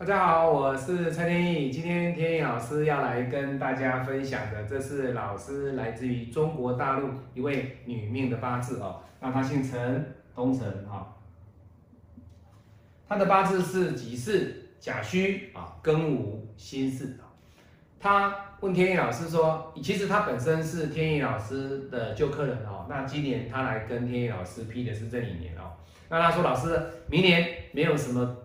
大家好，我是蔡天意。今天天意老师要来跟大家分享的，这是老师来自于中国大陆一位女命的八字哦。那她姓陈，东陈哈。她的八字是己巳、甲戌啊、庚午、辛巳啊。她问天意老师说，其实她本身是天意老师的旧客人哦。那今年她来跟天意老师批的是这一年哦。那她说，老师，明年没有什么。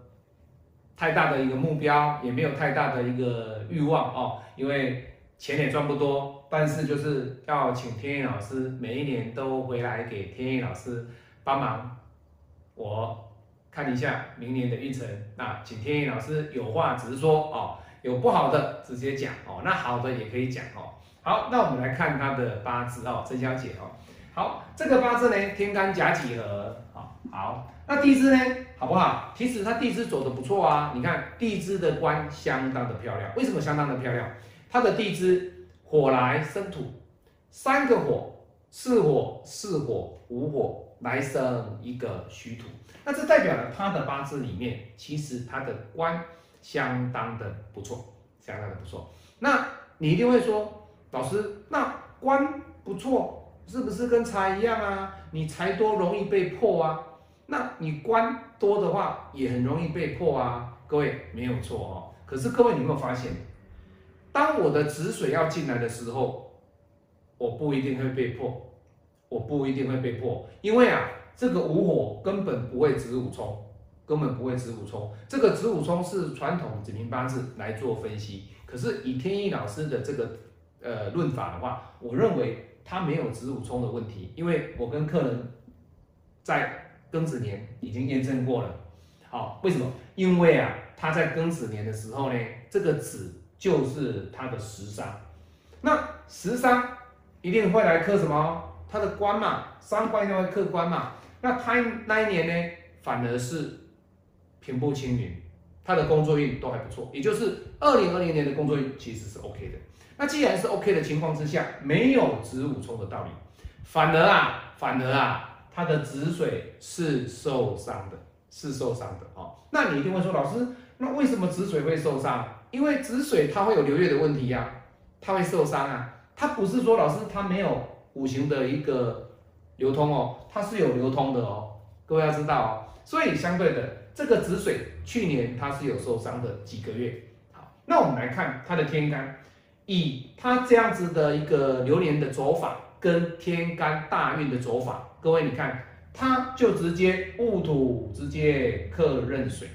太大的一个目标，也没有太大的一个欲望哦，因为钱也赚不多，但是就是要请天意老师每一年都回来给天意老师帮忙，我看一下明年的运程。那请天意老师有话直说哦，有不好的直接讲哦，那好的也可以讲哦。好，那我们来看他的八字哦，陈小姐哦。好，这个八字呢，天干甲己合，好，那地支呢？好不好？其实它地支走的不错啊，你看地支的官相当的漂亮。为什么相当的漂亮？它的地支火来生土，三个火，四火，四火，五火来生一个虚土。那这代表了它的八字里面，其实它的官相当的不错，相当的不错。那你一定会说，老师，那官不错，是不是跟财一样啊？你财多容易被破啊？那你官多的话，也很容易被破啊，各位没有错哦。可是各位，你有没有发现，当我的止水要进来的时候，我不一定会被破，我不一定会被破，因为啊，这个午火根本不会子午冲，根本不会子午冲。这个子午冲是传统子民八字来做分析，可是以天意老师的这个呃论法的话，我认为他没有子午冲的问题，因为我跟客人在。庚子年已经验证过了，好，为什么？因为啊，他在庚子年的时候呢，这个子就是他的食伤，那食伤一定会来克什么？他的官嘛，伤官一定会克官嘛。那他那一年呢，反而是平步青云，他的工作运都还不错，也就是二零二零年的工作运其实是 OK 的。那既然是 OK 的情况之下，没有子午冲的道理，反而啊，反而啊。他的子水是受伤的，是受伤的哦。那你一定会说，老师，那为什么子水会受伤？因为子水它会有流月的问题呀，它会受伤啊。它不是说老师它没有五行的一个流通哦，它是有流通的哦。各位要知道哦。所以相对的，这个子水去年它是有受伤的几个月。好，那我们来看它的天干，以它这样子的一个流年的走法。跟天干大运的走法，各位你看，它就直接戊土直接克壬水，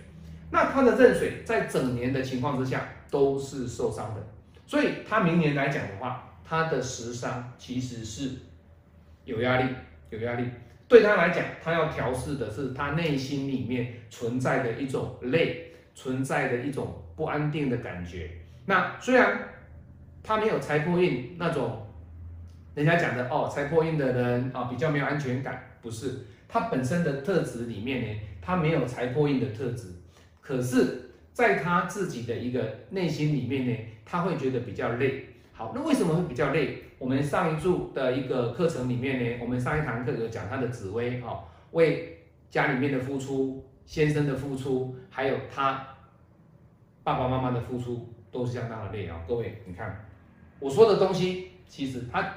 那它的壬水在整年的情况之下都是受伤的，所以它明年来讲的话，它的食伤其实是有压力，有压力。对他来讲，他要调试的是他内心里面存在的一种累，存在的一种不安定的感觉。那虽然他没有财帛运那种。人家讲的哦，财破印的人啊，比较没有安全感，不是他本身的特质里面呢，他没有财破印的特质，可是在他自己的一个内心里面呢，他会觉得比较累。好，那为什么会比较累？我们上一注的一个课程里面呢，我们上一堂课有讲他的紫薇哈，为家里面的付出、先生的付出，还有他爸爸妈妈的付出，都是相当的累啊。各位，你看我说的东西，其实他。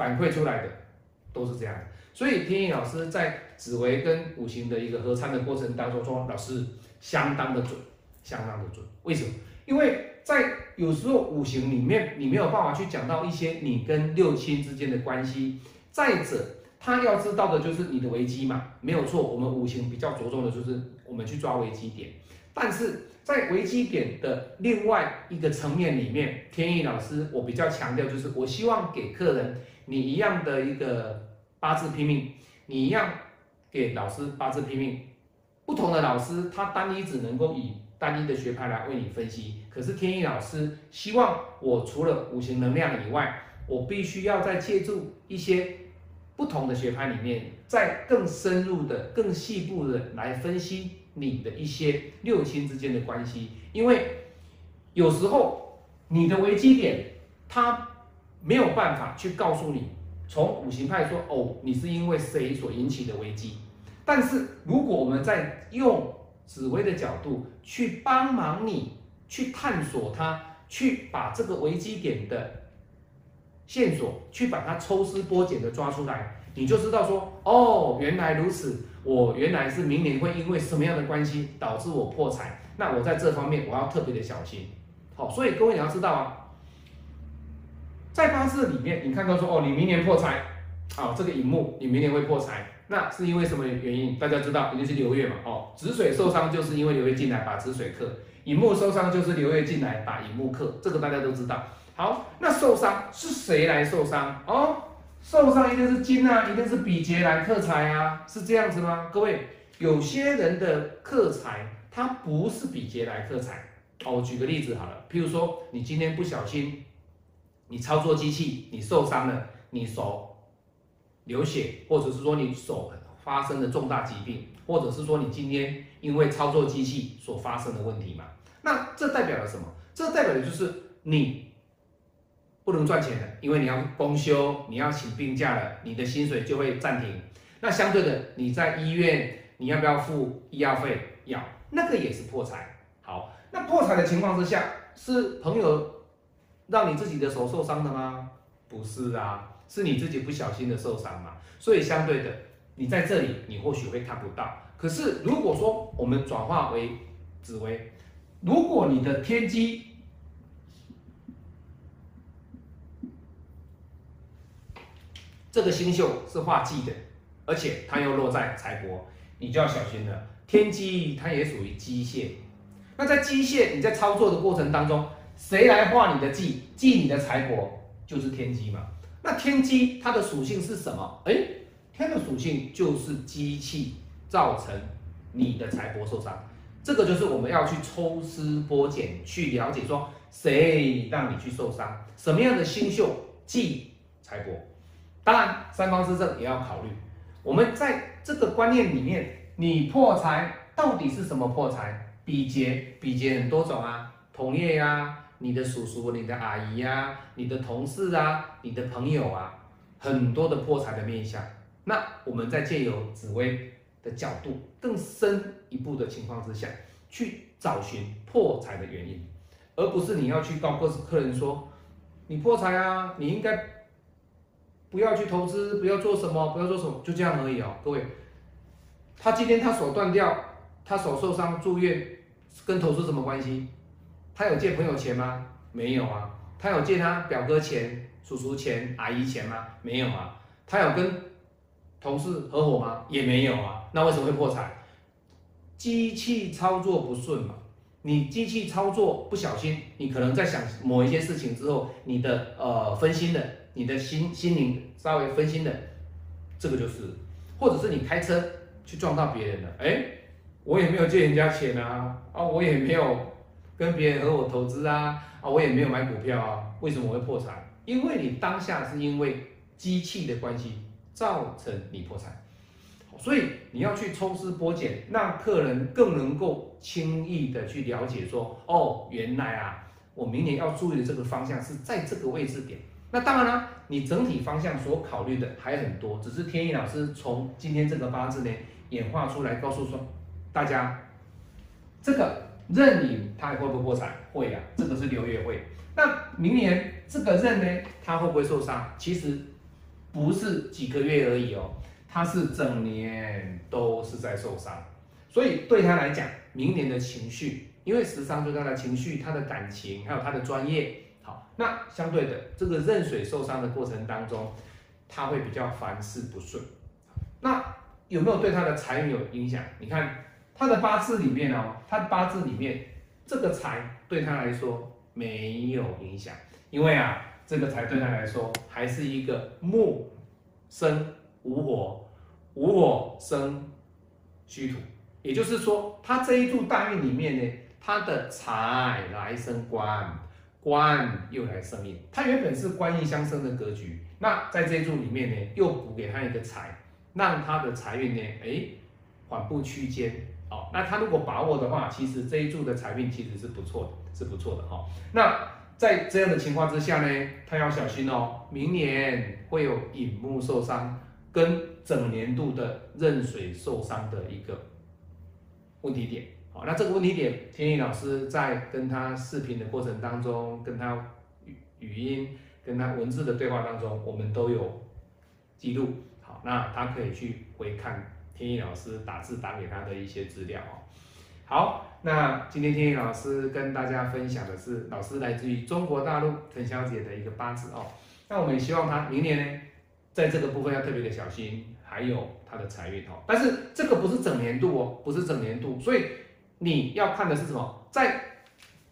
反馈出来的都是这样，所以天意老师在紫微跟五行的一个合参的过程当中说，老师相当的准，相当的准。为什么？因为在有时候五行里面，你没有办法去讲到一些你跟六亲之间的关系。再者，他要知道的就是你的危机嘛，没有错。我们五行比较着重的就是我们去抓危机点，但是在危机点的另外一个层面里面，天意老师我比较强调就是，我希望给客人。你一样的一个八字拼命，你一样给老师八字拼命，不同的老师他单一只能够以单一的学派来为你分析。可是天意老师希望我除了五行能量以外，我必须要再借助一些不同的学派里面，再更深入的、更细部的来分析你的一些六亲之间的关系。因为有时候你的危机点，它。没有办法去告诉你，从五行派说哦，你是因为谁所引起的危机。但是如果我们在用紫薇的角度去帮忙你去探索它，去把这个危机点的线索，去把它抽丝剥茧的抓出来，你就知道说，哦，原来如此，我原来是明年会因为什么样的关系导致我破财，那我在这方面我要特别的小心。好，所以各位你要知道啊，在八字里面，你看到说，哦，你明年破财，好，这个荧幕你明年会破财。那是因为什么原因？大家知道，一定是流月嘛。哦，子水受伤就是因为流月进来把子水克，乙木受伤就是流月进来把乙木克，这个大家都知道。好，那受伤是谁来受伤？哦，受伤一定是金啊，一定是比劫来克财啊，是这样子吗？各位，有些人的克财，他不是比劫来克财。哦，我举个例子好了，譬如说你今天不小心，你操作机器，你受伤了，你手。流血，或者是说你手发生了重大疾病，或者是说你今天因为操作机器所发生的问题嘛？那这代表了什么？这代表的就是你不能赚钱了，因为你要公休，你要请病假了，你的薪水就会暂停。那相对的，你在医院，你要不要付医药费？要，那个也是破财。好，那破财的情况之下，是朋友让你自己的手受伤的吗？不是啊。是你自己不小心的受伤嘛？所以相对的，你在这里你或许会看不到。可是如果说我们转化为紫薇，如果你的天机这个星宿是化忌的，而且它又落在财帛，你就要小心了。天机它也属于机械，那在机械你在操作的过程当中，谁来化你的忌？忌你的财帛就是天机嘛。那天机它的属性是什么？哎，天的属性就是机器造成你的财帛受伤，这个就是我们要去抽丝剥茧去了解，说谁让你去受伤，什么样的星宿忌财帛。当然，三方四正也要考虑。我们在这个观念里面，你破财到底是什么破财？比劫，比劫很多种啊，同业呀。你的叔叔、你的阿姨呀、你的同事啊、你的朋友啊，很多的破财的面相。那我们在借由紫薇的角度更深一步的情况之下，去找寻破财的原因，而不是你要去告各客人说你破财啊，你应该不要去投资，不要做什么，不要做什么，就这样而已哦。各位，他今天他手断掉，他手受伤住院，跟投资什么关系？他有借朋友钱吗？没有啊。他有借他表哥钱、叔叔钱、阿姨钱吗？没有啊。他有跟同事合伙吗？也没有啊。那为什么会破产？机器操作不顺嘛。你机器操作不小心，你可能在想某一些事情之后，你的呃分心的，你的心心灵稍微分心的，这个就是，或者是你开车去撞到别人了，哎，我也没有借人家钱啊，啊，我也没有。跟别人合伙投资啊啊，我也没有买股票啊，为什么会破产？因为你当下是因为机器的关系造成你破产，所以你要去抽丝剥茧，让客人更能够轻易的去了解说，哦，原来啊，我明年要注意的这个方向是在这个位置点。那当然了，你整体方向所考虑的还很多，只是天意老师从今天这个八字呢演化出来，告诉说大家这个。壬寅它会不会破财？会啊，这个是流月会。那明年这个任呢，它会不会受伤？其实不是几个月而已哦，它是整年都是在受伤。所以对他来讲，明年的情绪，因为时伤对他的情绪、他的感情，还有他的专业，好，那相对的这个壬水受伤的过程当中，他会比较凡事不顺。那有没有对他的财运有影响？你看。他的八字里面哦，他的八字里面这个财对他来说没有影响，因为啊，这个财对他来说还是一个木生无火，无火生虚土，也就是说，他这一柱大运里面呢，他的财来生官，官又来生印，他原本是官印相生的格局，那在这一柱里面呢，又补给他一个财，让他的财运呢，哎，缓步区间。好，那他如果把握的话，其实这一柱的财运其实是不错的，是不错的哈。那在这样的情况之下呢，他要小心哦，明年会有引木受伤，跟整年度的壬水受伤的一个问题点。好，那这个问题点，天意老师在跟他视频的过程当中，跟他语语音、跟他文字的对话当中，我们都有记录。好，那他可以去回看天意老师打字打给他的一些资料哦。好，那今天天意老师跟大家分享的是老师来自于中国大陆陈小姐的一个八字哦。那我们也希望她明年呢，在这个部分要特别的小心，还有她的财运哦。但是这个不是整年度哦，不是整年度，所以你要看的是什么？在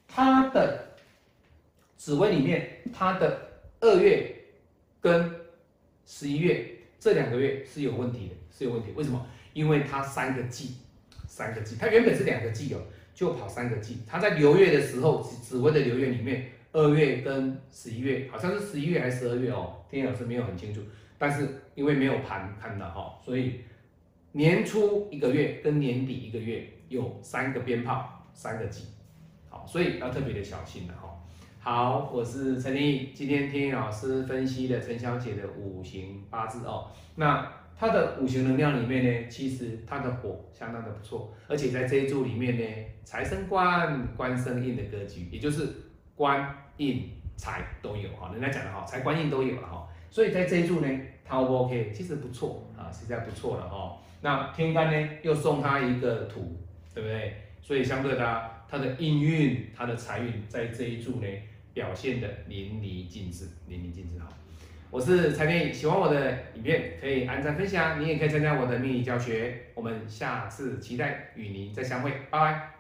她的紫薇里面，她的二月跟十一月这两个月是有问题的，是有问题。为什么？因为它三个季。三个季，它原本是两个季哦，就跑三个季。它在流月的时候，紫微的流月里面，二月跟十一月，好像是十一月还是十二月哦，天老师没有很清楚。但是因为没有盘看到哈，所以年初一个月跟年底一个月有三个鞭炮，三个季，好，所以要特别的小心了哈。好，我是陈立，今天天老师分析了陈小姐的五行八字哦，那。她的五行能量里面呢，其实她的火相当的不错，而且在这一柱里面呢，财生官，官生印的格局，也就是官印财都有哈，人家讲的哈，财官印都有了哈，所以在这一柱呢，它 O 不 OK？其实不错啊，实在不错了哈。那天干呢，又送他一个土，对不对？所以相对的，他的印运，他的财运在这一柱呢，表现得淋漓尽致。淋漓尽致好。我是蔡健喜欢我的影片可以按赞分享你也可以参加我的秘密教学。我们下次期待与您再相会拜拜。